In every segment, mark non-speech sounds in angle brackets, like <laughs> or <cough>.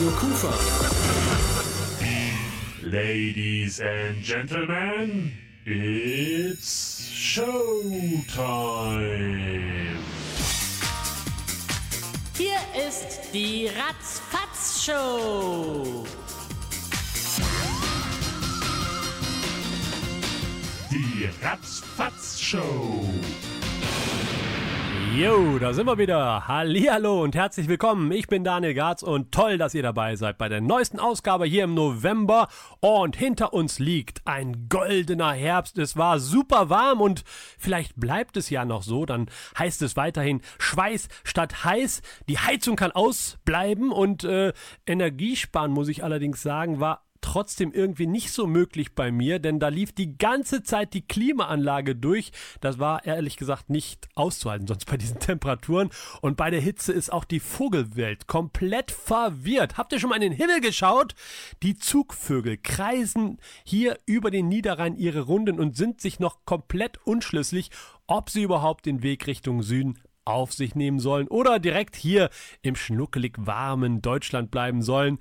Mario Kufa. Ladies and Gentlemen, it's Showtime. Hier ist die Ratzfatz-Show. Die Ratzfatz-Show. Jo, da sind wir wieder. Hallihallo und herzlich willkommen. Ich bin Daniel Garz und toll, dass ihr dabei seid bei der neuesten Ausgabe hier im November. Und hinter uns liegt ein goldener Herbst. Es war super warm und vielleicht bleibt es ja noch so. Dann heißt es weiterhin Schweiß statt heiß. Die Heizung kann ausbleiben und äh, Energiesparen, muss ich allerdings sagen, war trotzdem irgendwie nicht so möglich bei mir, denn da lief die ganze Zeit die Klimaanlage durch. Das war ehrlich gesagt nicht auszuhalten, sonst bei diesen Temperaturen. Und bei der Hitze ist auch die Vogelwelt komplett verwirrt. Habt ihr schon mal in den Himmel geschaut? Die Zugvögel kreisen hier über den Niederrhein ihre Runden und sind sich noch komplett unschlüssig, ob sie überhaupt den Weg Richtung Süden auf sich nehmen sollen oder direkt hier im schnuckelig warmen Deutschland bleiben sollen.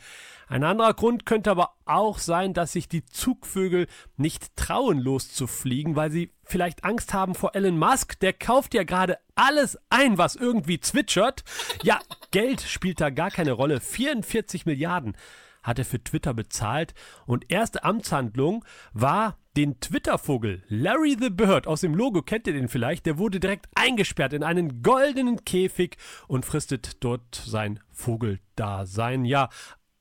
Ein anderer Grund könnte aber auch sein, dass sich die Zugvögel nicht trauen loszufliegen, weil sie vielleicht Angst haben vor Elon Musk. Der kauft ja gerade alles ein, was irgendwie zwitschert. Ja, Geld spielt da gar keine Rolle. 44 Milliarden hat er für Twitter bezahlt und erste Amtshandlung war den Twitter-Vogel Larry the Bird aus dem Logo, kennt ihr den vielleicht? Der wurde direkt eingesperrt in einen goldenen Käfig und fristet dort sein Vogeldasein. Ja,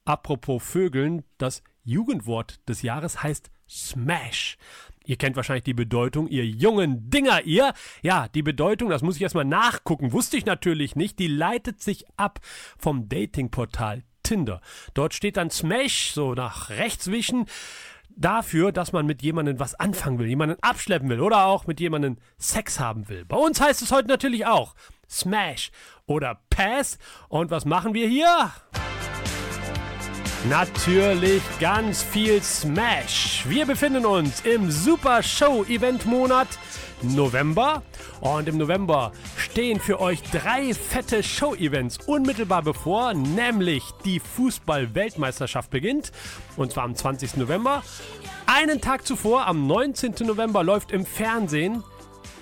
apropos Vögeln, das Jugendwort des Jahres heißt Smash. Ihr kennt wahrscheinlich die Bedeutung, ihr jungen Dinger, ihr. Ja, die Bedeutung, das muss ich erstmal nachgucken, wusste ich natürlich nicht, die leitet sich ab vom Datingportal Tinder. Dort steht dann Smash, so nach rechts wischen dafür, dass man mit jemandem was anfangen will, jemanden abschleppen will oder auch mit jemandem Sex haben will. Bei uns heißt es heute natürlich auch Smash oder Pass. Und was machen wir hier? Natürlich ganz viel Smash. Wir befinden uns im Super Show Event Monat November. Und im November stehen für euch drei fette Show-Events unmittelbar bevor, nämlich die Fußball-Weltmeisterschaft beginnt. Und zwar am 20. November. Einen Tag zuvor, am 19. November, läuft im Fernsehen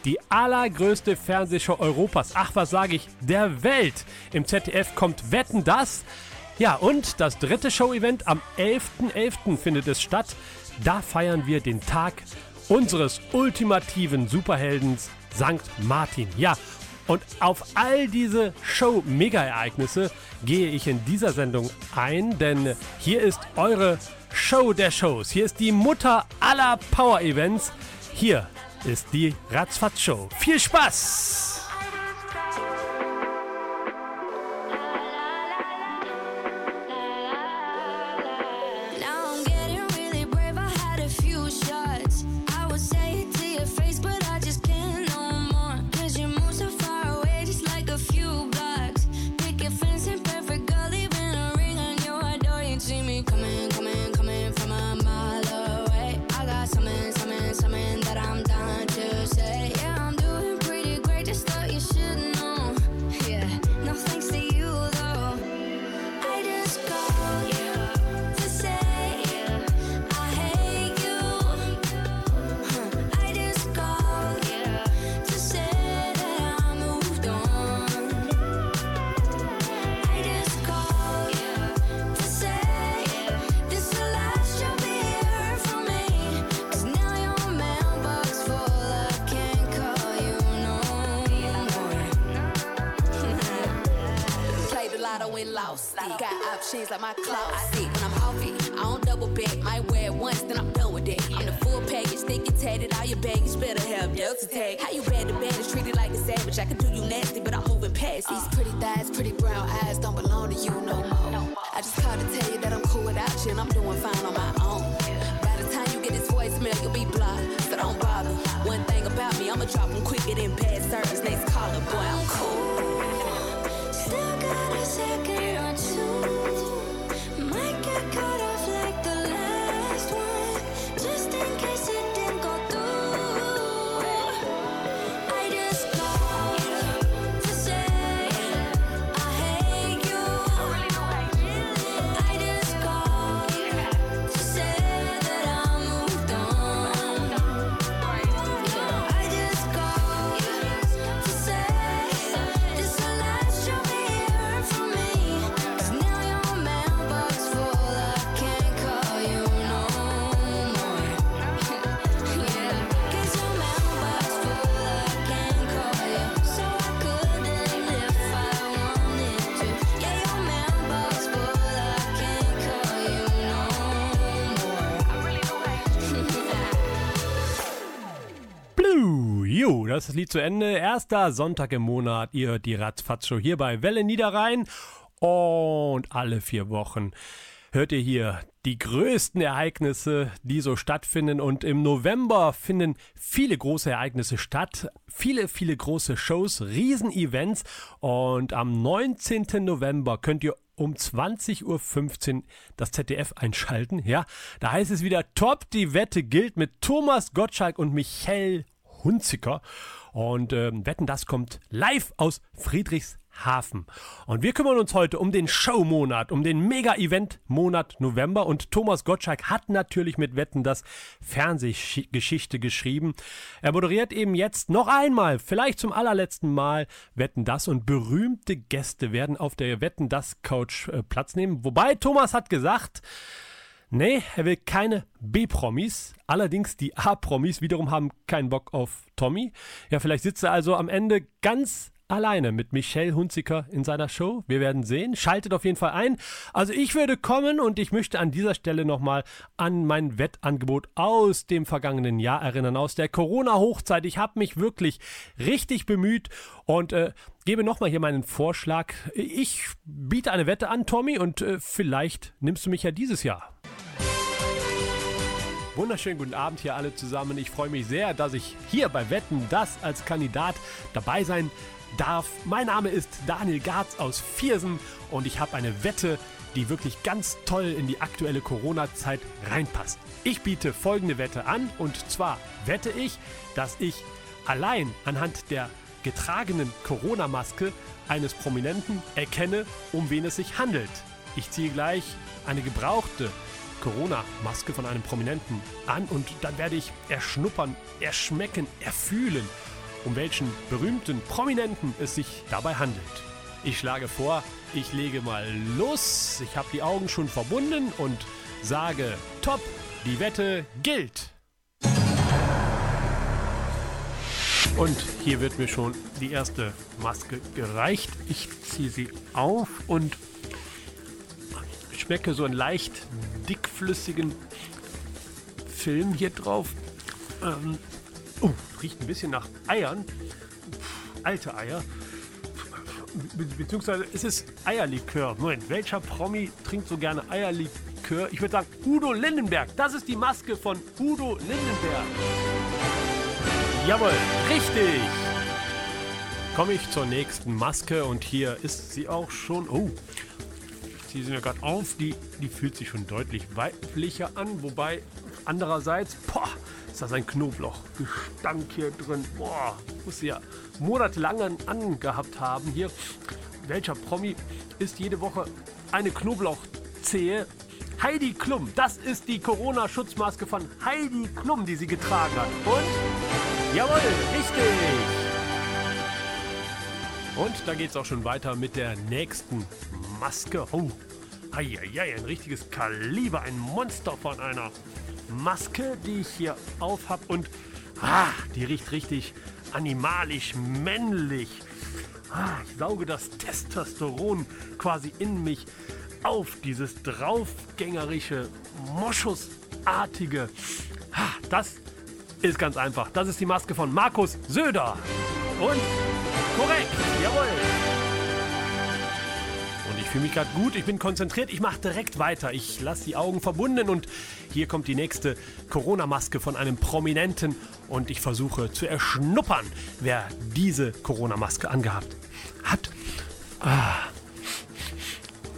die allergrößte Fernsehshow Europas. Ach, was sage ich? Der Welt. Im ZDF kommt Wetten das. Ja, und das dritte Show-Event am 11.11. .11. findet es statt. Da feiern wir den Tag unseres ultimativen Superheldens St. Martin. Ja, und auf all diese Show-Mega-Ereignisse gehe ich in dieser Sendung ein, denn hier ist eure Show der Shows. Hier ist die Mutter aller Power-Events. Hier ist die Ratzfatz-Show. Viel Spaß! These like my clothes. Ist das Lied zu Ende. Erster Sonntag im Monat. Ihr hört die Ratzfatz-Show hier bei Welle Niederrhein. Und alle vier Wochen hört ihr hier die größten Ereignisse, die so stattfinden. Und im November finden viele große Ereignisse statt. Viele, viele große Shows, Riesenevents. Und am 19. November könnt ihr um 20.15 Uhr das ZDF einschalten. Ja, da heißt es wieder Top, die Wette gilt mit Thomas Gottschalk und Michael Hunziker. Und ähm, Wetten, das kommt live aus Friedrichshafen. Und wir kümmern uns heute um den Showmonat, um den Mega-Event-Monat November. Und Thomas Gottschalk hat natürlich mit Wetten das Fernsehgeschichte geschrieben. Er moderiert eben jetzt noch einmal, vielleicht zum allerletzten Mal, Wetten das. Und berühmte Gäste werden auf der Wetten das Couch äh, Platz nehmen. Wobei Thomas hat gesagt, Nee, er will keine B-Promis. Allerdings die A-Promis wiederum haben keinen Bock auf Tommy. Ja, vielleicht sitzt er also am Ende ganz alleine mit Michelle Hunziker in seiner Show. Wir werden sehen. Schaltet auf jeden Fall ein. Also ich würde kommen und ich möchte an dieser Stelle nochmal an mein Wettangebot aus dem vergangenen Jahr erinnern, aus der Corona-Hochzeit. Ich habe mich wirklich richtig bemüht und äh, gebe nochmal hier meinen Vorschlag. Ich biete eine Wette an, Tommy, und äh, vielleicht nimmst du mich ja dieses Jahr. Wunderschönen guten Abend hier alle zusammen. Ich freue mich sehr, dass ich hier bei Wetten das als Kandidat dabei sein darf. Mein Name ist Daniel Garz aus Viersen und ich habe eine Wette, die wirklich ganz toll in die aktuelle Corona-Zeit reinpasst. Ich biete folgende Wette an und zwar wette ich, dass ich allein anhand der getragenen Corona-Maske eines Prominenten erkenne, um wen es sich handelt. Ich ziehe gleich eine gebrauchte Corona-Maske von einem Prominenten an und dann werde ich erschnuppern, erschmecken, erfühlen, um welchen berühmten Prominenten es sich dabei handelt. Ich schlage vor, ich lege mal los. Ich habe die Augen schon verbunden und sage, top, die Wette gilt. Und hier wird mir schon die erste Maske gereicht. Ich ziehe sie auf und schmecke so einen leicht dickflüssigen Film hier drauf. Ähm, oh, riecht ein bisschen nach Eiern. Pff, alte Eier. Be beziehungsweise ist es Eierlikör. Moment, welcher Promi trinkt so gerne Eierlikör? Ich würde sagen Udo Lindenberg. Das ist die Maske von Udo Lindenberg. Jawohl, richtig. Komme ich zur nächsten Maske und hier ist sie auch schon. Oh, die sind ja gerade auf, die, die fühlt sich schon deutlich weiblicher an, wobei andererseits, boah, ist das ein Knoblauchgestank hier drin. Boah, muss sie ja monatelang angehabt haben hier. Welcher Promi isst jede Woche eine Knoblauchzehe? Heidi Klum, das ist die Corona-Schutzmaske von Heidi Klum, die sie getragen hat. Und, jawohl, richtig. Und da geht es auch schon weiter mit der nächsten Maske. Oh, Eieiei, ein richtiges Kaliber, ein Monster von einer Maske, die ich hier auf habe. Und ah, die riecht richtig animalisch, männlich. Ah, ich sauge das Testosteron quasi in mich auf, dieses draufgängerische, moschusartige. Ah, das ist ganz einfach. Das ist die Maske von Markus Söder. Und korrekt, jawohl. Fühle mich gerade gut, ich bin konzentriert, ich mache direkt weiter. Ich lasse die Augen verbunden und hier kommt die nächste Corona-Maske von einem Prominenten und ich versuche zu erschnuppern, wer diese Corona-Maske angehabt hat. Ah.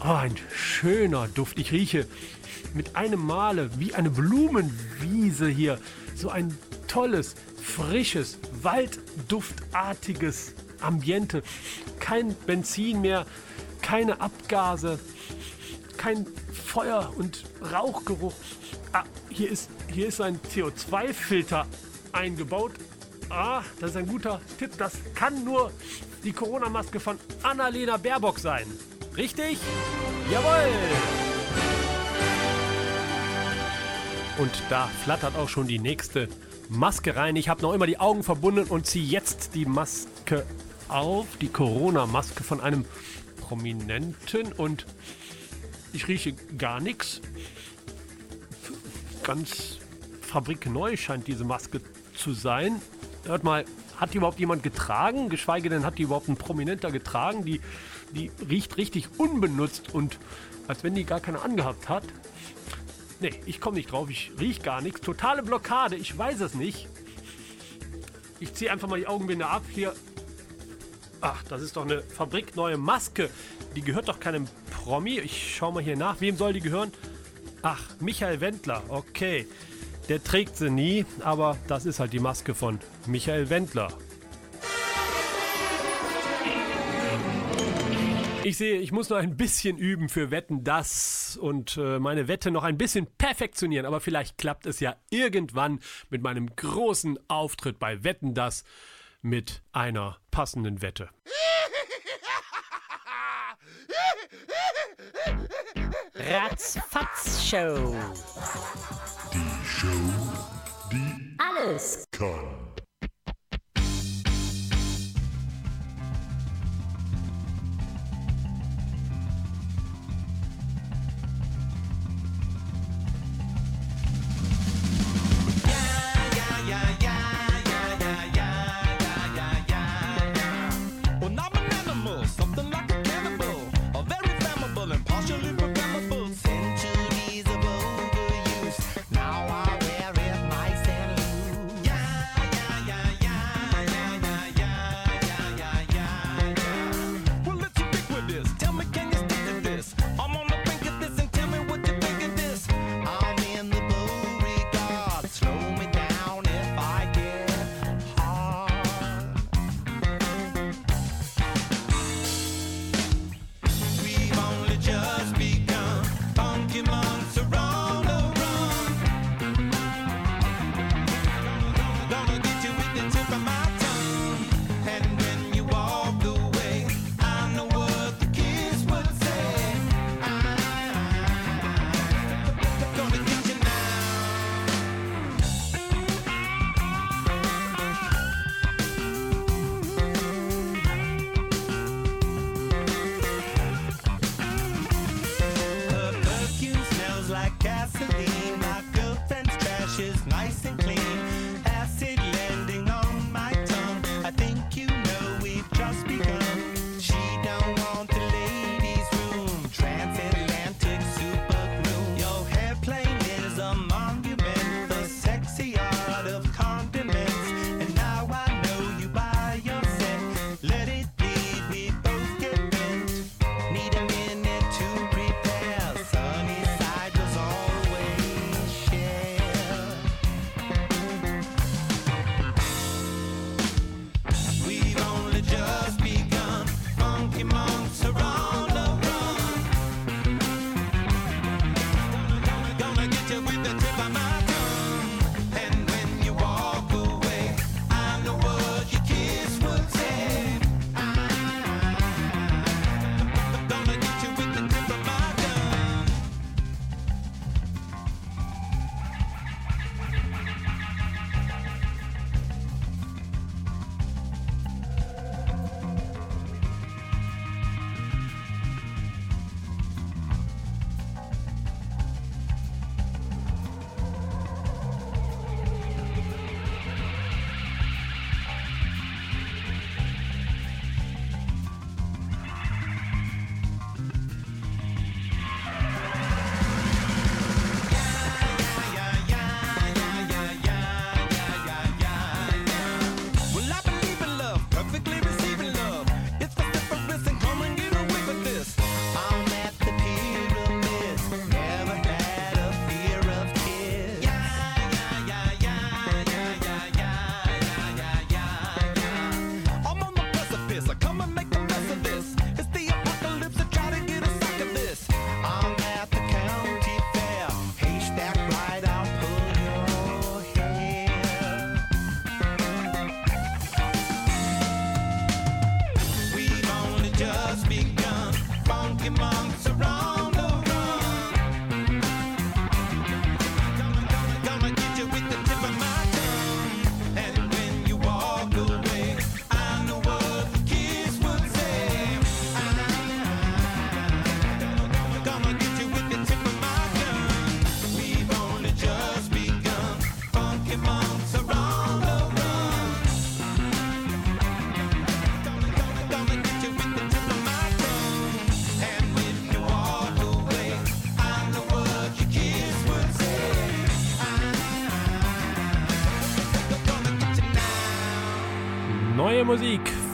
Oh, ein schöner Duft. Ich rieche mit einem Male wie eine Blumenwiese hier. So ein tolles, frisches, waldduftartiges Ambiente. Kein Benzin mehr, keine Abgase, kein Feuer- und Rauchgeruch. Ah, hier ist, hier ist ein CO2-Filter eingebaut. Ah, das ist ein guter Tipp. Das kann nur die Corona-Maske von Annalena Baerbock sein. Richtig? Jawohl! Und da flattert auch schon die nächste Maske rein. Ich habe noch immer die Augen verbunden und ziehe jetzt die Maske auf. Die Corona-Maske von einem Prominenten. Und ich rieche gar nichts. Ganz fabrikneu scheint diese Maske zu sein. Hört mal, hat die überhaupt jemand getragen? Geschweige denn, hat die überhaupt ein Prominenter getragen? Die, die riecht richtig unbenutzt und als wenn die gar keine angehabt hat. Nee, ich komme nicht drauf, ich riech gar nichts. Totale Blockade, ich weiß es nicht. Ich ziehe einfach mal die Augenbinde ab. Hier. Ach, das ist doch eine fabrikneue Maske. Die gehört doch keinem Promi. Ich schau mal hier nach. Wem soll die gehören? Ach, Michael Wendler. Okay. Der trägt sie nie, aber das ist halt die Maske von Michael Wendler. Ich sehe, ich muss noch ein bisschen üben für Wetten das und äh, meine Wette noch ein bisschen perfektionieren, aber vielleicht klappt es ja irgendwann mit meinem großen Auftritt bei Wetten das mit einer passenden Wette. Ratzfatz Show. Die Show, die Alles kann.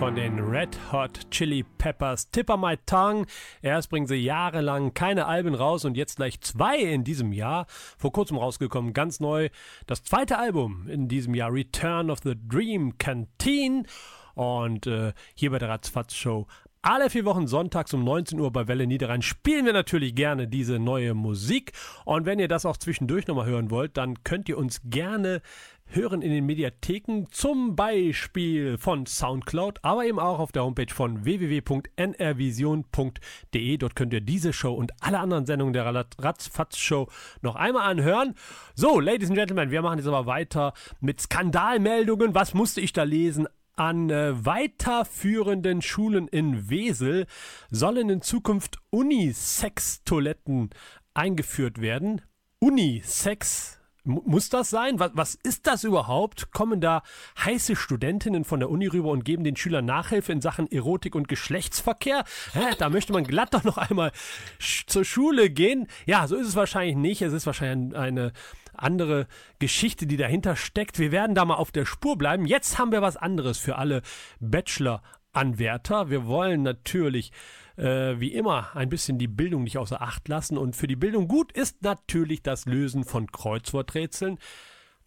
Von den Red Hot Chili Peppers. Tipper My Tongue. Erst bringen sie jahrelang keine Alben raus und jetzt gleich zwei in diesem Jahr. Vor kurzem rausgekommen, ganz neu. Das zweite Album in diesem Jahr, Return of the Dream Canteen. Und äh, hier bei der Ratzfatz Show alle vier Wochen sonntags um 19 Uhr bei Welle Niederrhein spielen wir natürlich gerne diese neue Musik. Und wenn ihr das auch zwischendurch nochmal hören wollt, dann könnt ihr uns gerne hören in den Mediatheken, zum Beispiel von Soundcloud, aber eben auch auf der Homepage von www.nrvision.de. Dort könnt ihr diese Show und alle anderen Sendungen der Ratzfatz-Show noch einmal anhören. So, Ladies and Gentlemen, wir machen jetzt aber weiter mit Skandalmeldungen. Was musste ich da lesen? An äh, weiterführenden Schulen in Wesel sollen in Zukunft Unisex-Toiletten eingeführt werden. Unisex muss das sein? Was, was ist das überhaupt? Kommen da heiße Studentinnen von der Uni rüber und geben den Schülern Nachhilfe in Sachen Erotik und Geschlechtsverkehr? Hä, da möchte man glatt doch noch einmal sch zur Schule gehen. Ja, so ist es wahrscheinlich nicht. Es ist wahrscheinlich eine andere Geschichte, die dahinter steckt. Wir werden da mal auf der Spur bleiben. Jetzt haben wir was anderes für alle Bachelor-Anwärter. Wir wollen natürlich äh, wie immer ein bisschen die Bildung nicht außer Acht lassen. Und für die Bildung gut ist natürlich das Lösen von Kreuzworträtseln.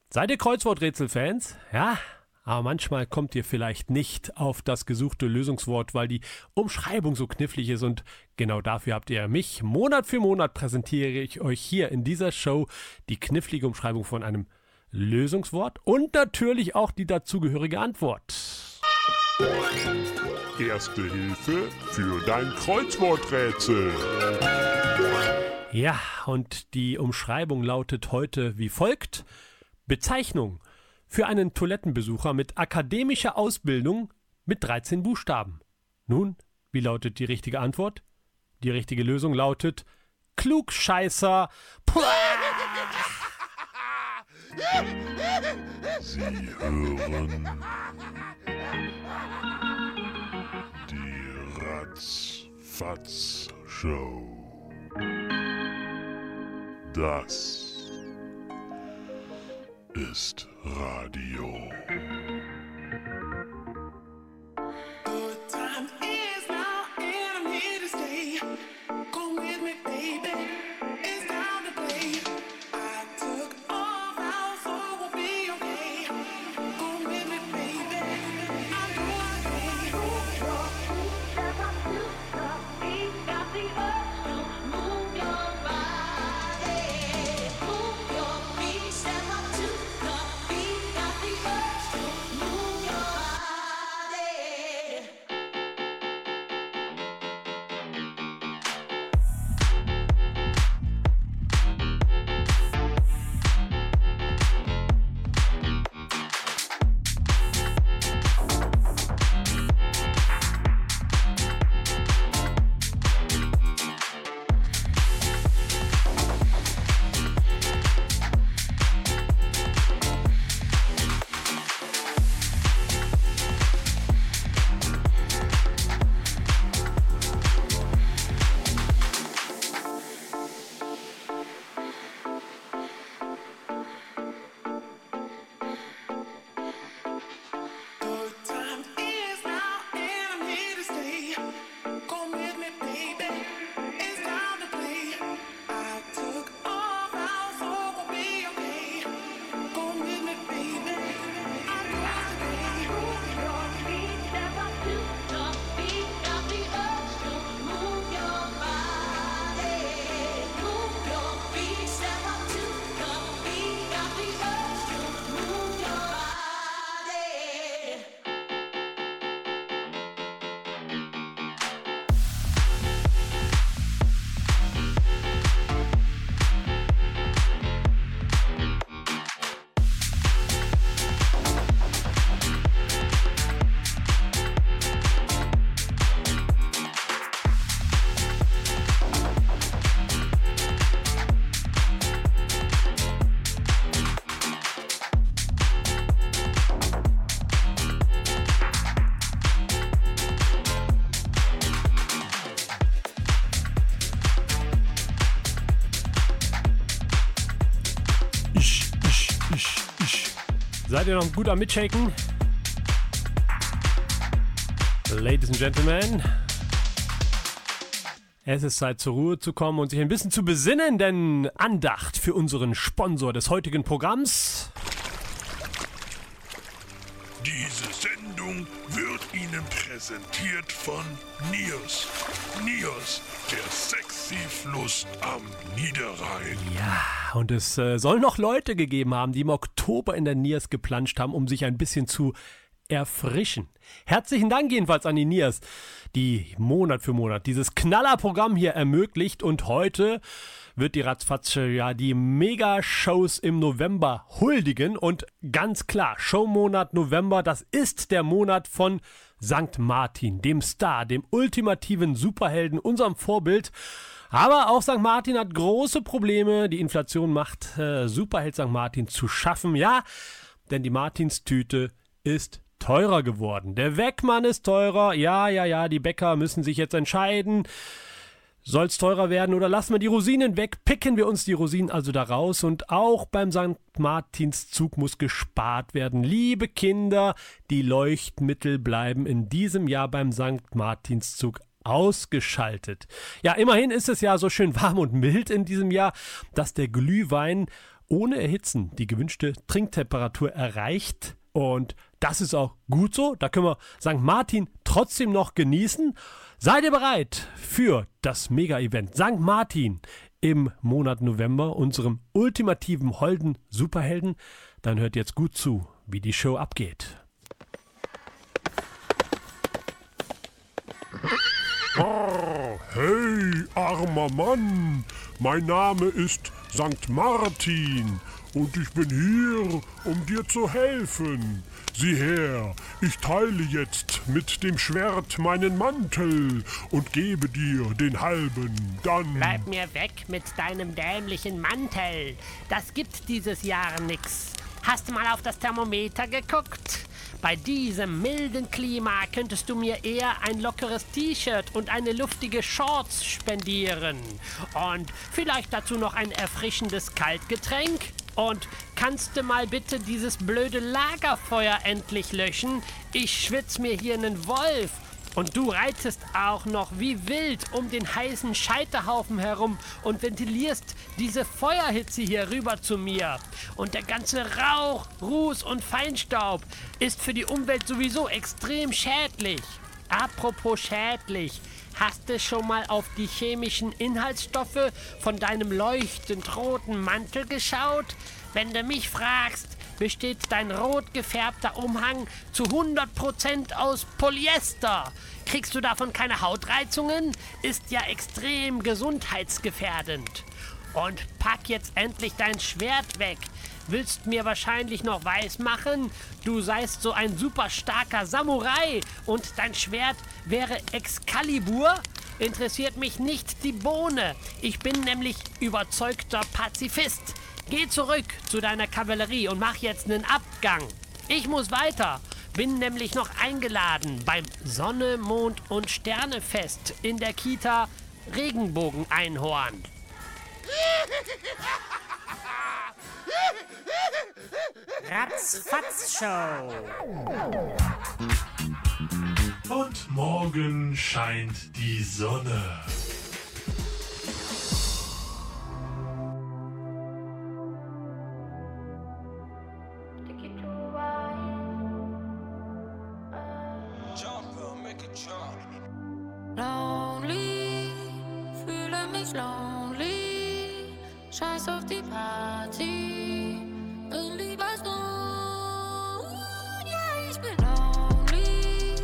Seid ihr Kreuzworträtsel-Fans? Ja, aber manchmal kommt ihr vielleicht nicht auf das gesuchte Lösungswort, weil die Umschreibung so knifflig ist und genau dafür habt ihr mich. Monat für Monat präsentiere ich euch hier in dieser Show die knifflige Umschreibung von einem Lösungswort und natürlich auch die dazugehörige Antwort. Erste Hilfe für dein Kreuzworträtsel. Ja, und die Umschreibung lautet heute wie folgt. Bezeichnung für einen Toilettenbesucher mit akademischer Ausbildung mit 13 Buchstaben. Nun, wie lautet die richtige Antwort? Die richtige Lösung lautet Klugscheißer. Puh. Sie hören die Ratzfatz Show. Das ist Radio. Seid ihr noch gut am Mitshaken? Ladies and Gentlemen, es ist Zeit zur Ruhe zu kommen und sich ein bisschen zu besinnen, denn Andacht für unseren Sponsor des heutigen Programms. Und es äh, soll noch Leute gegeben haben, die im Oktober in der Niers geplanscht haben, um sich ein bisschen zu erfrischen. Herzlichen Dank jedenfalls an die Niers, die Monat für Monat dieses Knallerprogramm hier ermöglicht und heute wird die Ratzfatze ja die Mega-Shows im November huldigen und ganz klar, Showmonat November, das ist der Monat von St. Martin, dem Star, dem ultimativen Superhelden, unserem Vorbild. Aber auch St. Martin hat große Probleme. Die Inflation macht äh, Superheld St. Martin zu schaffen. Ja, denn die Martinstüte ist teurer geworden. Der Wegmann ist teurer. Ja, ja, ja, die Bäcker müssen sich jetzt entscheiden. Soll's teurer werden oder lassen wir die Rosinen weg? Picken wir uns die Rosinen also da raus und auch beim St. Martinszug muss gespart werden. Liebe Kinder, die Leuchtmittel bleiben in diesem Jahr beim St. Martinszug ausgeschaltet. Ja, immerhin ist es ja so schön warm und mild in diesem Jahr, dass der Glühwein ohne Erhitzen die gewünschte Trinktemperatur erreicht und das ist auch gut so. Da können wir St. Martin trotzdem noch genießen. Seid ihr bereit für das Mega-Event St. Martin im Monat November, unserem ultimativen Holden Superhelden? Dann hört jetzt gut zu, wie die Show abgeht. Hey, armer Mann, mein Name ist St. Martin und ich bin hier, um dir zu helfen. Sieh her, ich teile jetzt mit dem Schwert meinen Mantel und gebe dir den halben, dann... Bleib mir weg mit deinem dämlichen Mantel. Das gibt dieses Jahr nix. Hast du mal auf das Thermometer geguckt? Bei diesem milden Klima könntest du mir eher ein lockeres T-Shirt und eine luftige Shorts spendieren. Und vielleicht dazu noch ein erfrischendes Kaltgetränk? Und kannst du mal bitte dieses blöde Lagerfeuer endlich löschen? Ich schwitz mir hier einen Wolf. Und du reitest auch noch wie wild um den heißen Scheiterhaufen herum und ventilierst diese Feuerhitze hier rüber zu mir. Und der ganze Rauch, Ruß und Feinstaub ist für die Umwelt sowieso extrem schädlich. Apropos schädlich. Hast du schon mal auf die chemischen Inhaltsstoffe von deinem leuchtend roten Mantel geschaut? Wenn du mich fragst, besteht dein rot gefärbter Umhang zu 100% aus Polyester. Kriegst du davon keine Hautreizungen? Ist ja extrem gesundheitsgefährdend. Und pack jetzt endlich dein Schwert weg. Willst mir wahrscheinlich noch weismachen, du seist so ein super starker Samurai und dein Schwert wäre Excalibur? Interessiert mich nicht die Bohne. Ich bin nämlich überzeugter Pazifist. Geh zurück zu deiner Kavallerie und mach jetzt einen Abgang. Ich muss weiter. Bin nämlich noch eingeladen beim Sonne, Mond und Sternefest in der Kita Regenbogen-Einhorn. Ratzfatz-Show. Und morgen scheint die Sonne. Lonely, fühle mich lonely. Scheiß auf die Party, bin lieber so. Ja, ich bin lonely,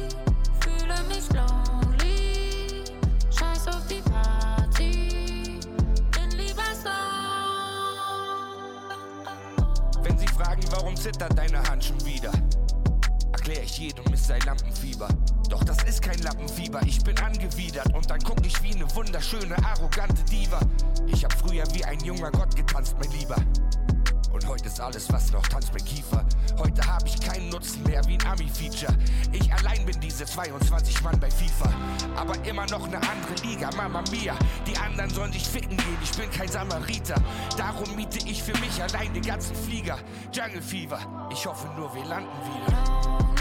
fühle mich lonely. Scheiß auf die Party, bin lieber so. Wenn sie fragen, warum zittert deine Hand schon wieder, erklär ich jedem, es sei Lampenfieber. Doch das ist kein Lappenfieber, ich bin angewidert und dann guck ich wie eine wunderschöne, arrogante Diva. Ich hab früher wie ein junger Gott getanzt, mein Lieber. Und heute ist alles, was noch tanzt, mein Kiefer. Heute hab ich keinen Nutzen mehr wie ein Ami-Feature. Ich allein bin diese 22 Mann bei FIFA. Aber immer noch eine andere Liga, Mama Mia. Die anderen sollen sich ficken gehen, ich bin kein Samariter. Darum miete ich für mich allein den ganzen Flieger. Jungle Fever, ich hoffe nur, wir landen wieder.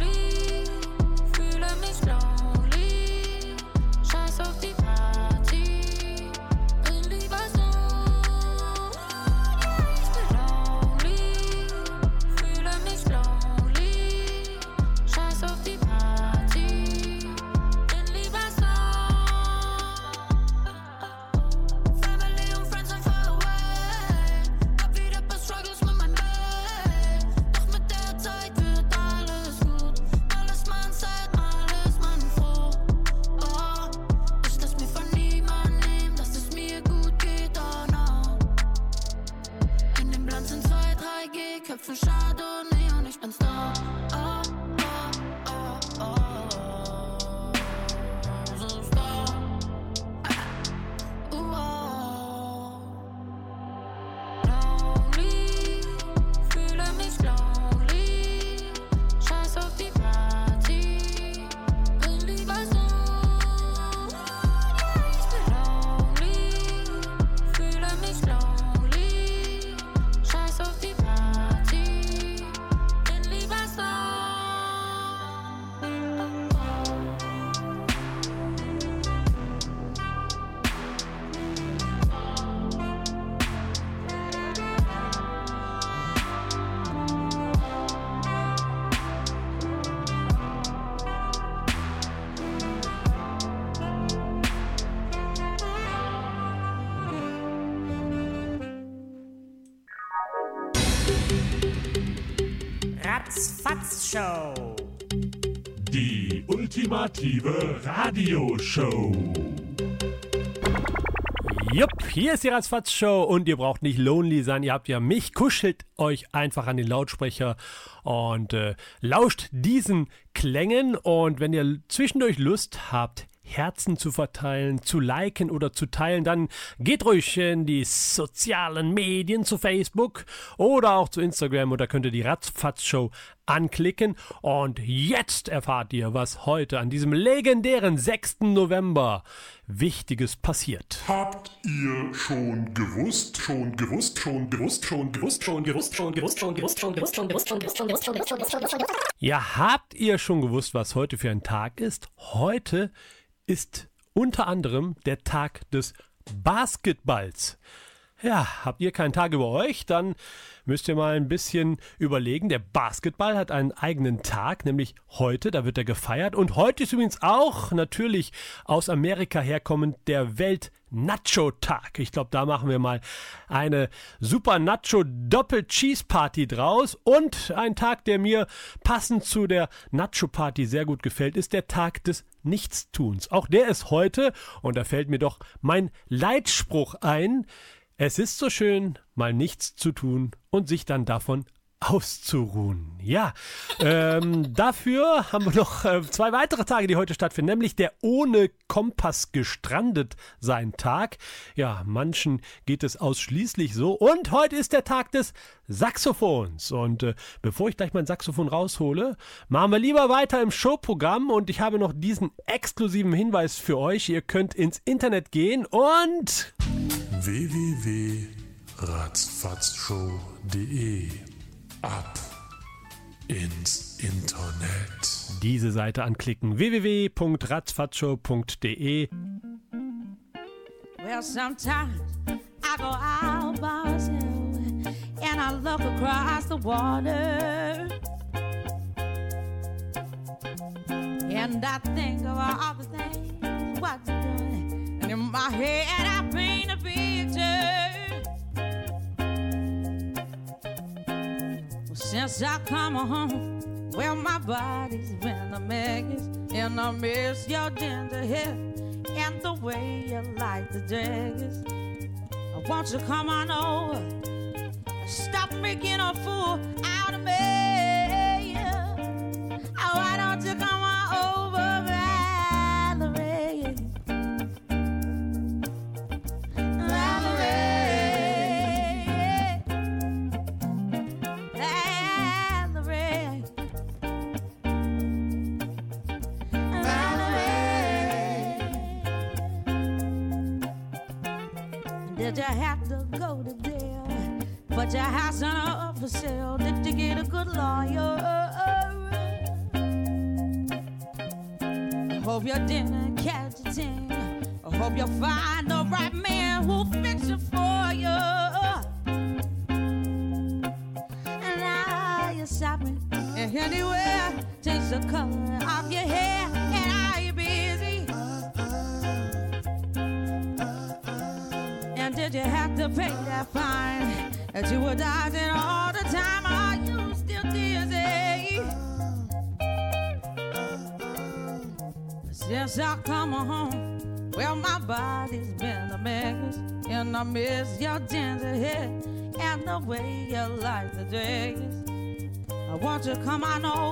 Radioshow. Jupp, hier ist die Ratzfatz Show und ihr braucht nicht lonely sein. Ihr habt ja mich, kuschelt euch einfach an den Lautsprecher und äh, lauscht diesen Klängen. Und wenn ihr zwischendurch Lust habt, Herzen zu verteilen, zu liken oder zu teilen, dann geht ruhig in die sozialen Medien zu Facebook oder auch zu Instagram oder könnt ihr die Ratzfatz Show anklicken. Und jetzt erfahrt ihr, was heute an diesem legendären 6. November Wichtiges passiert. Habt ihr schon gewusst, schon gewusst, schon gewusst, schon gewusst, schon gewusst, schon gewusst, schon gewusst, schon gewusst, schon gewusst, schon gewusst, schon gewusst, schon gewusst, schon gewusst, schon gewusst, schon gewusst? Ja, habt ihr schon gewusst, was heute für ein Tag ist? Heute ist unter anderem der Tag des Basketballs. Ja, habt ihr keinen Tag über euch, dann müsst ihr mal ein bisschen überlegen. Der Basketball hat einen eigenen Tag, nämlich heute, da wird er gefeiert. Und heute ist übrigens auch natürlich aus Amerika herkommend der Welt-Nacho-Tag. Ich glaube, da machen wir mal eine super Nacho-Doppel-Cheese-Party draus. Und ein Tag, der mir passend zu der Nacho-Party sehr gut gefällt, ist der Tag des Nichtstuns. Auch der ist heute, und da fällt mir doch mein Leitspruch ein. Es ist so schön, mal nichts zu tun und sich dann davon auszuruhen. Ja, ähm, <laughs> dafür haben wir noch äh, zwei weitere Tage, die heute stattfinden, nämlich der ohne Kompass gestrandet sein Tag. Ja, manchen geht es ausschließlich so. Und heute ist der Tag des Saxophons. Und äh, bevor ich gleich mein Saxophon raushole, machen wir lieber weiter im Showprogramm. Und ich habe noch diesen exklusiven Hinweis für euch. Ihr könnt ins Internet gehen und www.ratzfatzshow.de Ab ins Internet. diese Seite anklicken. www.ratzfatzshow.de Well, sometimes I go out by myself and I look across the water. And I think of all the things what you're doing. In mm. my head, I paint a picture. Well, since I come home, well, my body's been a mess. And I miss your ginger hair and the way you like the dress. I want you to come on over. Stop making a fool out of me. Oh, why don't you come I Hope your dinner cat. Way you like the dress. I want you to come on over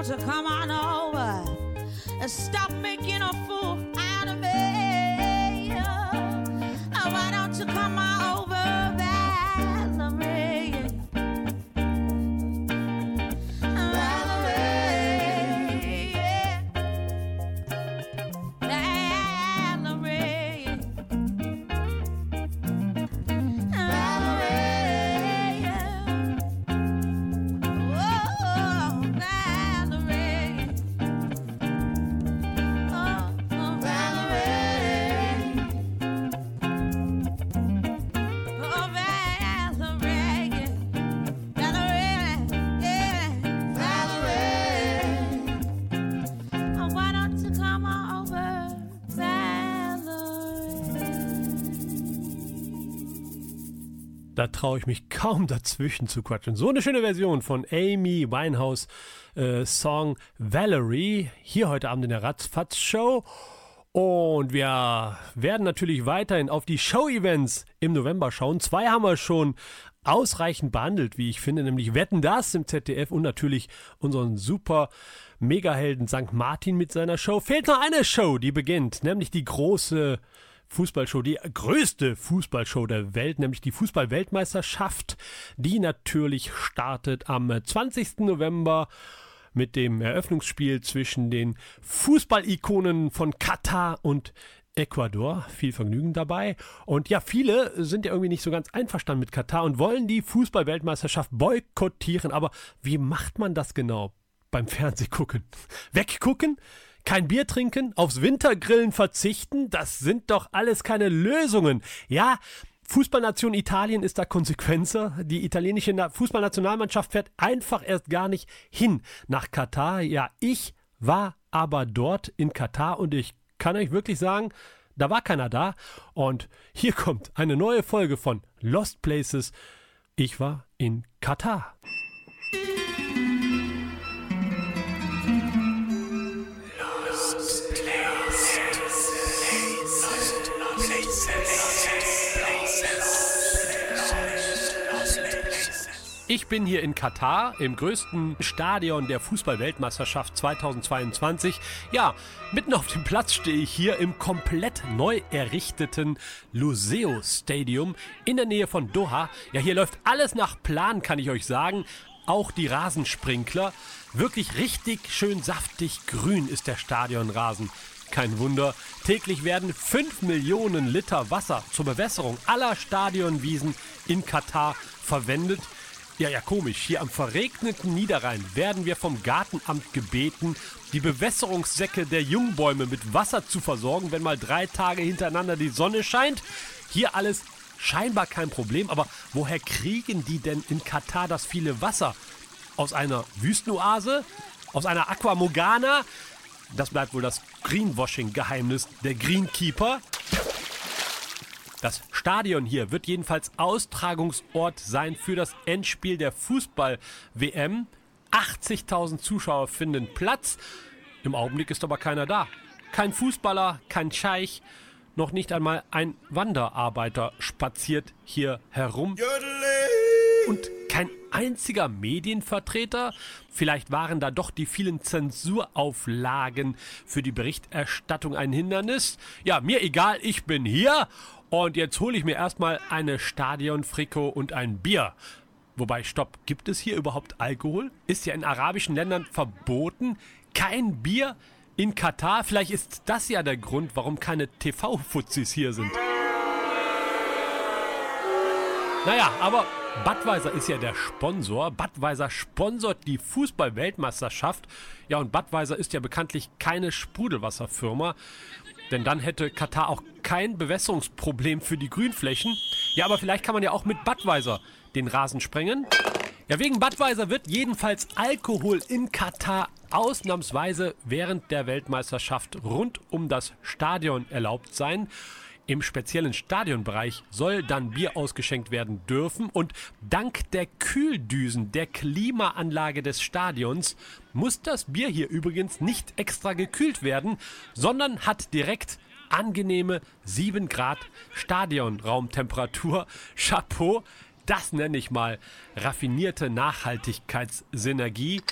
Want to come on over. And stop making a fool Da traue ich mich kaum dazwischen zu quatschen. So eine schöne Version von Amy Winehouse äh, Song Valerie. Hier heute Abend in der Ratzfatz Show. Und wir werden natürlich weiterhin auf die Show-Events im November schauen. Zwei haben wir schon ausreichend behandelt, wie ich finde, nämlich Wetten das im ZDF und natürlich unseren super Megahelden St. Martin mit seiner Show. Fehlt noch eine Show, die beginnt, nämlich die große Fußballshow, die größte Fußballshow der Welt, nämlich die Fußballweltmeisterschaft, die natürlich startet am 20. November mit dem Eröffnungsspiel zwischen den Fußballikonen von Katar und Ecuador. Viel Vergnügen dabei. Und ja, viele sind ja irgendwie nicht so ganz einverstanden mit Katar und wollen die Fußballweltmeisterschaft boykottieren. Aber wie macht man das genau beim Fernsehgucken? <laughs> Weggucken? Kein Bier trinken, aufs Wintergrillen verzichten, das sind doch alles keine Lösungen. Ja, Fußballnation Italien ist da konsequenter. Die italienische Na- Fußballnationalmannschaft fährt einfach erst gar nicht hin nach Katar. Ja, ich war aber dort in Katar und ich kann euch wirklich sagen, da war keiner da. Und hier kommt eine neue Folge von Lost Places. Ich war in Katar. Ich bin hier in Katar, im größten Stadion der Fußball-Weltmeisterschaft 2022. Ja, mitten auf dem Platz stehe ich hier im komplett neu errichteten Luseo Stadium in der Nähe von Doha. Ja, hier läuft alles nach Plan, kann ich euch sagen. Auch die Rasensprinkler. Wirklich richtig schön saftig grün ist der Stadionrasen. Kein Wunder, täglich werden 5 Millionen Liter Wasser zur Bewässerung aller Stadionwiesen in Katar verwendet. Ja, ja, komisch. Hier am verregneten Niederrhein werden wir vom Gartenamt gebeten, die Bewässerungssäcke der Jungbäume mit Wasser zu versorgen, wenn mal drei Tage hintereinander die Sonne scheint. Hier alles scheinbar kein Problem, aber woher kriegen die denn in Katar das viele Wasser? Aus einer Wüstenoase? Aus einer Aquamorgana? Das bleibt wohl das Greenwashing-Geheimnis der Greenkeeper. Das Stadion hier wird jedenfalls Austragungsort sein für das Endspiel der Fußball-WM. 80.000 Zuschauer finden Platz. Im Augenblick ist aber keiner da. Kein Fußballer, kein Scheich, noch nicht einmal ein Wanderarbeiter spaziert hier herum. Und kein einziger Medienvertreter? Vielleicht waren da doch die vielen Zensurauflagen für die Berichterstattung ein Hindernis? Ja, mir egal, ich bin hier und jetzt hole ich mir erstmal eine Stadionfrikot und ein Bier. Wobei, stopp, gibt es hier überhaupt Alkohol? Ist ja in arabischen Ländern verboten. Kein Bier in Katar? Vielleicht ist das ja der Grund, warum keine TV-Fuzis hier sind. Naja, aber Budweiser ist ja der Sponsor. Budweiser sponsort die Fußball-Weltmeisterschaft. Ja, und Budweiser ist ja bekanntlich keine Sprudelwasserfirma. Denn dann hätte Katar auch kein Bewässerungsproblem für die Grünflächen. Ja, aber vielleicht kann man ja auch mit Budweiser den Rasen sprengen. Ja, wegen Budweiser wird jedenfalls Alkohol in Katar ausnahmsweise während der Weltmeisterschaft rund um das Stadion erlaubt sein. Im speziellen Stadionbereich soll dann Bier ausgeschenkt werden dürfen und dank der Kühldüsen der Klimaanlage des Stadions muss das Bier hier übrigens nicht extra gekühlt werden, sondern hat direkt angenehme 7 Grad Stadionraumtemperatur. Chapeau, das nenne ich mal raffinierte Nachhaltigkeitssynergie.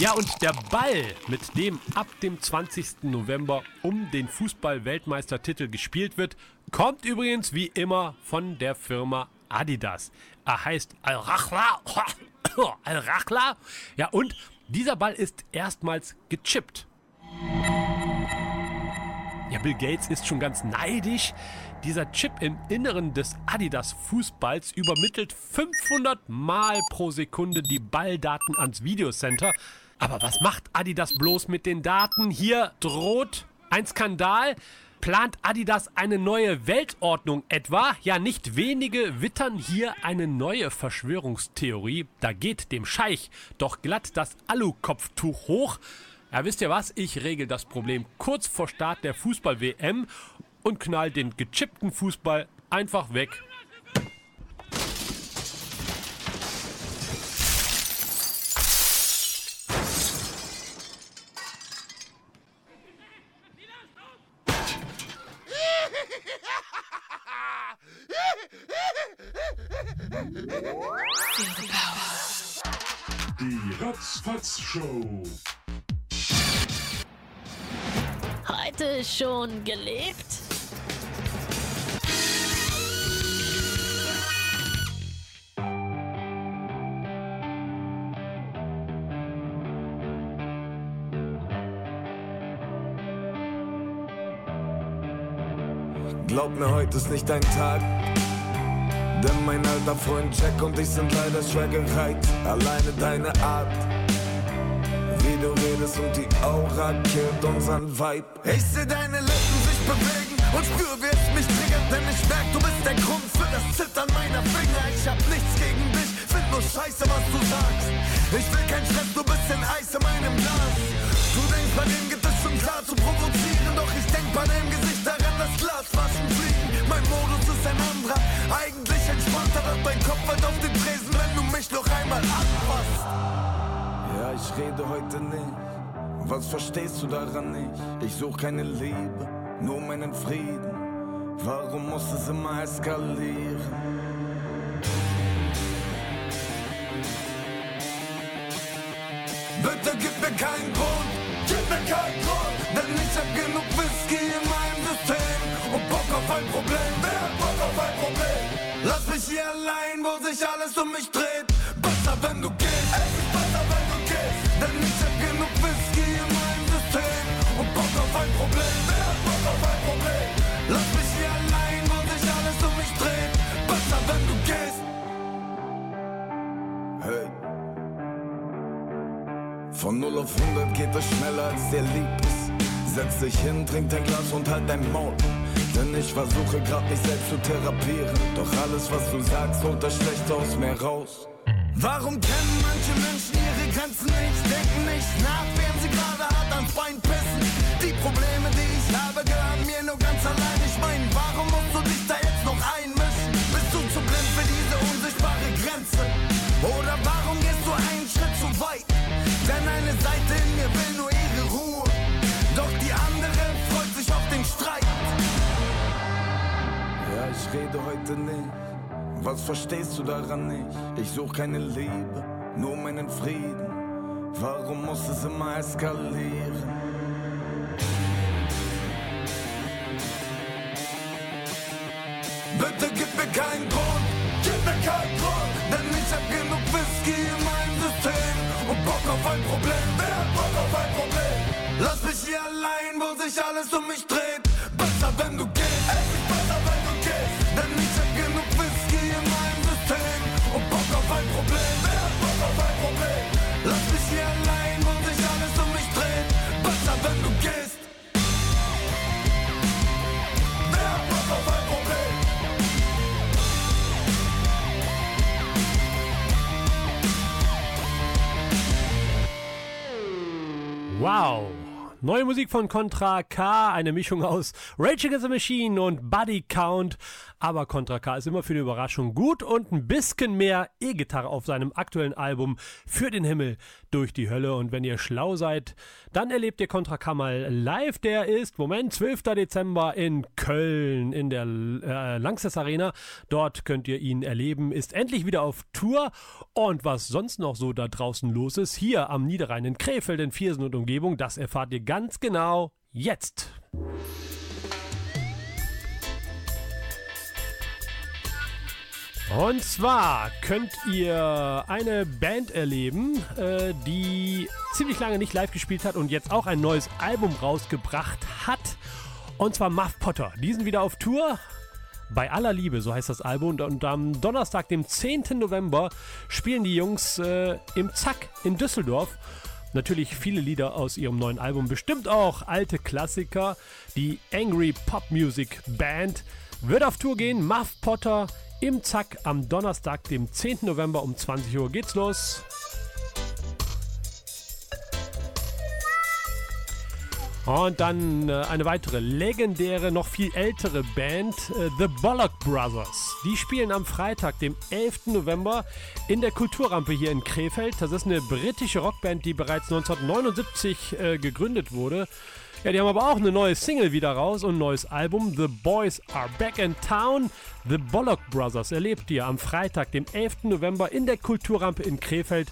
Ja, und der Ball, mit dem ab dem 20. November um den Fußball-Weltmeistertitel gespielt wird, kommt übrigens wie immer von der Firma Adidas. Er heißt Al-Rachla. <coughs> Al-Rachla. Ja, und dieser Ball ist erstmals gechippt. Ja, Bill Gates ist schon ganz neidisch. Dieser Chip im Inneren des Adidas-Fußballs übermittelt 500 Mal pro Sekunde die Balldaten ans Videocenter. Aber was macht Adidas bloß mit den Daten? Hier droht ein Skandal. Plant Adidas eine neue Weltordnung etwa? Ja, nicht wenige wittern hier eine neue Verschwörungstheorie. Da geht dem Scheich doch glatt das Alukopftuch hoch. Ja, wisst ihr was? Ich regel das Problem kurz vor Start der Fußball-WM und knall den gechippten Fußball einfach weg. Die Ratzfatz Show. Heute schon gelebt? Glaub mir, heute ist nicht dein Tag. Denn mein alter Freund Jack und ich sind leider schwer gereizt. Alleine deine Art, wie du redest und die Aura killt unseren Vibe. Ich seh deine Lippen sich bewegen und spür, wie es mich triggert. Denn ich merk, du bist der Grund für das Zittern meiner Finger. Ich hab nichts gegen dich, find nur scheiße, was du sagst. Ich will kein Stress, du bist ein Eis in meinem Glas. Du denkst, bei dem geht es schon klar zu provozieren. Doch ich denk bei deinem Gesicht daran, dass Glasflaschen fliegen. Mein Modus ist ein anderer, eigentlich Doch dein Kopf halt auf den Tresen, wenn du mich noch einmal anfasst. Ja, ich rede heute nicht. Was verstehst du daran nicht? Ich such keine Liebe, nur meinen Frieden. Warum muss es immer eskalieren? Bitte gib mir keinen Grund, gib mir keinen Grund, denn ich hab genug Whisky in meinem System und Bock auf ein Problem. Alles um mich dreht. Besser, wenn du gehst. Es ist besser, wenn du gehst, denn ich hab genug Whisky in meinem System und Bock auf ein Problem. Wer hat Bock auf ein Problem? Lass mich hier allein, wo sich alles um mich dreht. Besser, wenn du gehst. Hey. Von 0 auf 100 geht es schneller als dir lieb ist. Setz dich hin, trink dein Glas und halt dein Maul. Denn ich versuche grad mich selbst zu therapieren. Doch alles, was du sagst, holt das Schlechte aus mir raus. Warum kennen manche Menschen ihre Grenzen nicht? Denken nicht nach, während sie gerade hart ans Bein pissen. Die Probleme, die ich habe, gehören mir nur ganz allein. Ich mein, warum musst du dich da jetzt noch einmischen? Bist du zu blind für diese unsichtbare Grenze? Oder warum gehst du einen Schritt zu weit? Denn eine Seite in mir will nur rede heute nicht. Was verstehst du daran nicht? Ich such keine Liebe, nur meinen Frieden. Warum muss es immer eskalieren? Bitte gib mir keinen Grund, gib mir keinen Grund, denn ich hab genug Whisky in meinem System und Bock auf ein Problem. Wer hat Bock auf ein Problem? Lass mich hier allein, wo sich alles um mich dreht. Wow! Neue Musik von Contra K, eine Mischung aus Rage Against the Machine und Buddy Count. Aber Contra K ist immer für die Überraschung gut und ein bisschen mehr E-Gitarre auf seinem aktuellen Album Für den Himmel durch die Hölle. Und wenn ihr schlau seid, dann erlebt ihr Contra K mal live. Der ist, Moment, 12. Dezember in Köln in der äh, Lanxess Arena. Dort könnt ihr ihn erleben. Ist endlich wieder auf Tour. Und was sonst noch so da draußen los ist, hier am Niederrhein in Krefeld, in Viersen und Umgebung, das erfahrt ihr ganz genau jetzt. Und zwar könnt ihr eine Band erleben, äh, die ziemlich lange nicht live gespielt hat und jetzt auch ein neues Album rausgebracht hat. Und zwar Muff Potter. Die sind wieder auf Tour. Bei aller Liebe, so heißt das Album. Und, und am Donnerstag, dem 10. November, spielen die Jungs äh, im Zack in Düsseldorf. Natürlich viele Lieder aus ihrem neuen Album, bestimmt auch alte Klassiker. Die Angry Pop Music Band wird auf Tour gehen. Muff Potter im Zack am Donnerstag, dem 10. November um 20 Uhr geht's los. Und dann äh, eine weitere legendäre, noch viel ältere Band, äh, The Bollock Brothers. Die spielen am Freitag, dem 11. November, in der Kulturrampe hier in Krefeld. Das ist eine britische Rockband, die bereits 1979 äh, gegründet wurde. Ja, die haben aber auch eine neue Single wieder raus und ein neues Album. The Boys Are Back in Town. The Bollock Brothers erlebt ihr am Freitag, dem 11. November, in der Kulturrampe in Krefeld.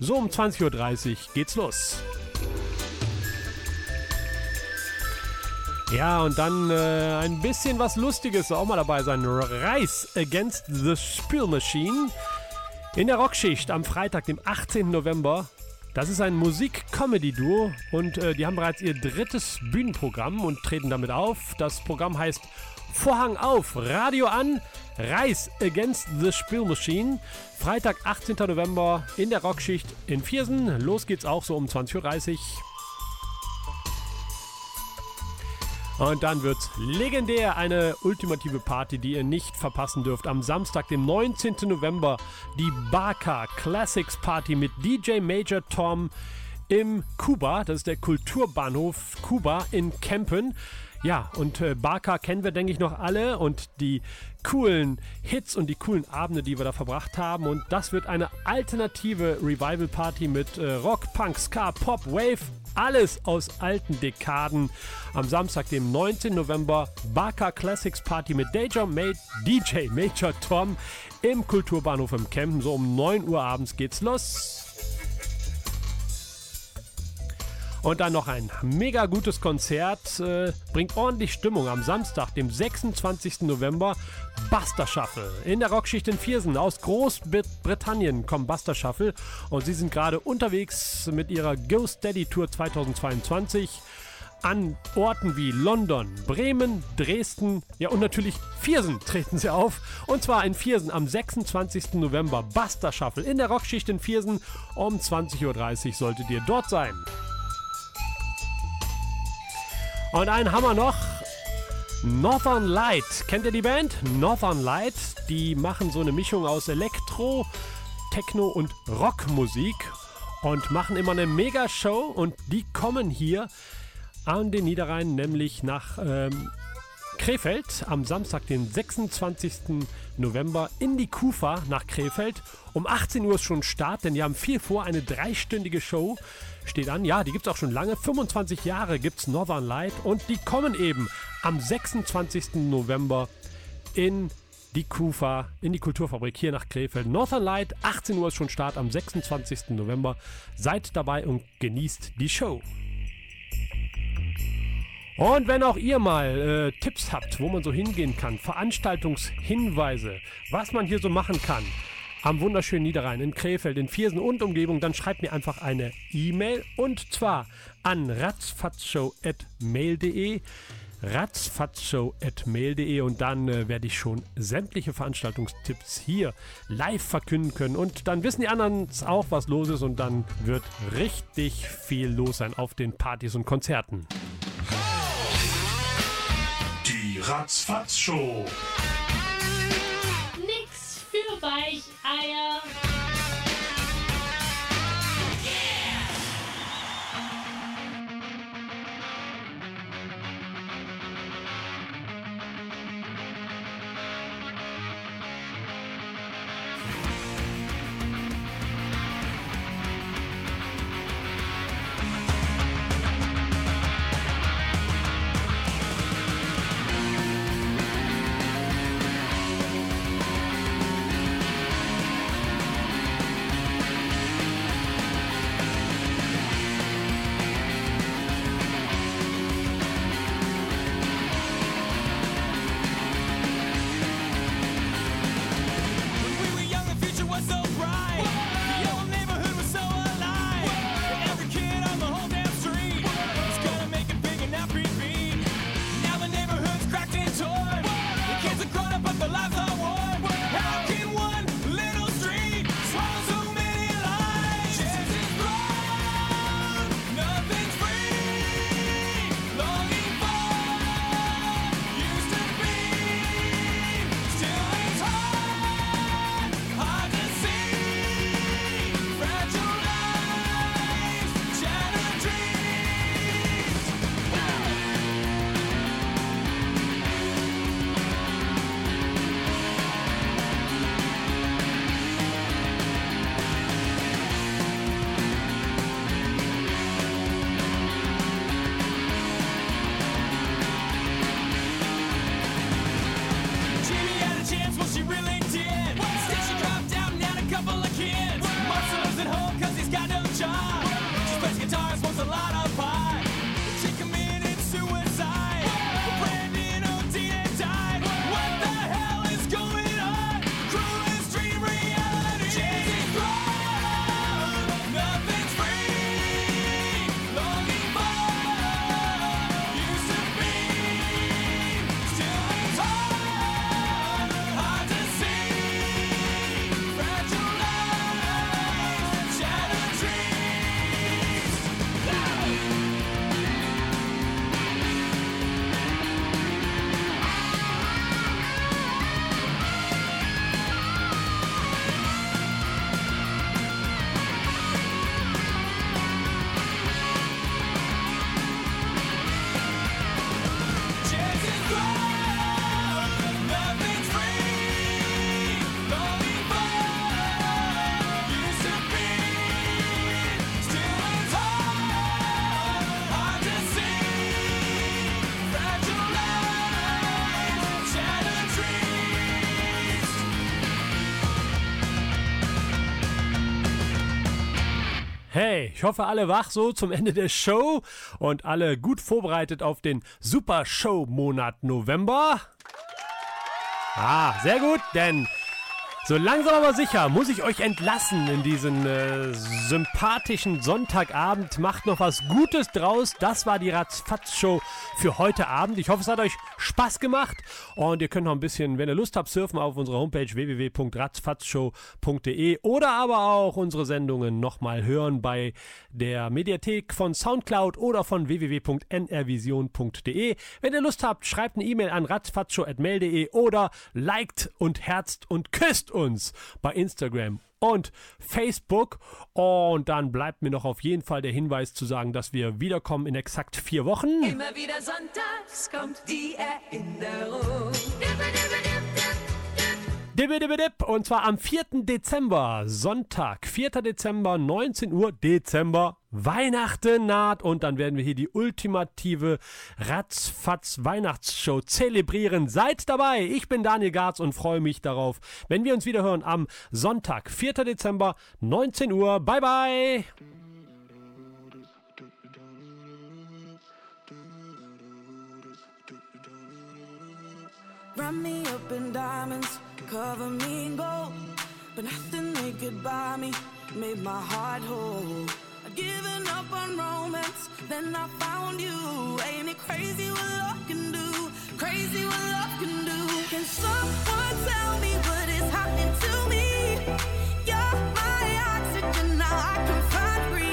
So um 20.30 Uhr geht's los. Ja, und dann äh, ein bisschen was Lustiges auch mal dabei sein. Reis Against the Spill Machine. In der Rockschicht am Freitag, dem 18. November. Das ist ein Musik-Comedy-Duo und äh, die haben bereits ihr drittes Bühnenprogramm und treten damit auf. Das Programm heißt Vorhang auf, Radio an, Reis Against the Spill Machine. Freitag, 18. November in der Rockschicht in Viersen. Los geht's auch so um 20.30 Uhr. Und dann wird's legendär eine ultimative Party, die ihr nicht verpassen dürft. Am Samstag, dem 19. November, die Barca Classics Party mit DJ Major Tom im Kuba. Das ist der Kulturbahnhof Kuba in Kempen. Ja, und äh, Barca kennen wir, denke ich, noch alle und die coolen Hits und die coolen Abende, die wir da verbracht haben. Und das wird eine alternative Revival-Party mit äh, Rock, Punk, Ska, Pop, Wave, alles aus alten Dekaden. Am Samstag, dem 19. November, Barca Classics Party mit DJ, Ma DJ Major Tom im Kulturbahnhof im Campen. So um 9 Uhr abends geht's los. Und dann noch ein mega gutes Konzert. Äh, bringt ordentlich Stimmung am Samstag, dem 26. November. Buster Shuffle. In der Rockschicht in Viersen aus Großbritannien kommen Buster Shuffle. Und sie sind gerade unterwegs mit ihrer Go Steady Tour 2022 an Orten wie London, Bremen, Dresden, ja und natürlich Viersen <laughs> treten sie auf. Und zwar in Viersen am 26. November. Buster Shuffle in der Rockschicht in Viersen. Um 20.30 Uhr solltet ihr dort sein. Und einen haben wir noch. Northern Light. Kennt ihr die Band? Northern Light. Die machen so eine Mischung aus Elektro, Techno und Rockmusik und machen immer eine Mega-Show. Und die kommen hier an den Niederrhein, nämlich nach ähm, Krefeld am Samstag, den 26. November in die Kufa nach Krefeld. Um 18 Uhr ist schon Start, denn die haben viel vor. Eine dreistündige Show steht an. Ja, die gibt es auch schon lange. 25 Jahre gibt es Northern Light und die kommen eben am 26. November in die Kufa, in die Kulturfabrik hier nach Krefeld. Northern Light, 18 Uhr ist schon Start am 26. November. Seid dabei und genießt die Show. Und wenn auch ihr mal äh, Tipps habt, wo man so hingehen kann, Veranstaltungshinweise, was man hier so machen kann, am wunderschönen Niederrhein, in Krefeld, in Viersen und Umgebung, dann schreibt mir einfach eine E-Mail und zwar an ratzfatzshow.mail.de ratzfatzshow.mail.de und dann äh, werde ich schon sämtliche Veranstaltungstipps hier live verkünden können und dann wissen die anderen auch, was los ist und dann wird richtig viel los sein auf den Partys und Konzerten. Die Ratzfatz-Show. Nix für Weicheier. Ich hoffe, alle wach so zum Ende der Show und alle gut vorbereitet auf den Super Show-Monat November. Ah, sehr gut, denn so langsam aber sicher muss ich euch entlassen in diesen äh, sympathischen Sonntagabend. Macht noch was Gutes draus. Das war die Ratzfatz-Show für heute Abend. Ich hoffe, es hat euch Spaß gemacht. Und ihr könnt noch ein bisschen, wenn ihr Lust habt, surfen auf unserer Homepage www.ratzfatzshow.de oder aber auch unsere Sendungen nochmal hören bei der Mediathek von Soundcloud oder von www.nrvision.de. Wenn ihr Lust habt, schreibt eine E-Mail an ratzfatzshow.mail.de oder liked und herzt und küsst uns bei Instagram und Facebook. Und dann bleibt mir noch auf jeden Fall der Hinweis zu sagen, dass wir wiederkommen in exakt vier Wochen. Immer wieder sonntags kommt die Erinnerung. Und zwar am 4. Dezember, Sonntag, 4. Dezember, 19 Uhr, Dezember, Weihnachten naht und dann werden wir hier die ultimative Ratzfatz Weihnachtsshow zelebrieren. Seid dabei, ich bin Daniel Garz und freue mich darauf, wenn wir uns wieder hören am Sonntag, 4. Dezember, 19 Uhr. Bye bye! Wrap me up in diamonds, cover me in gold. But nothing they could buy me made my heart whole. I'd given up on romance, then I found you. Ain't it crazy what love can do? Crazy what love can do. Can someone tell me what is happening to me? You're my oxygen, now I can find breathe.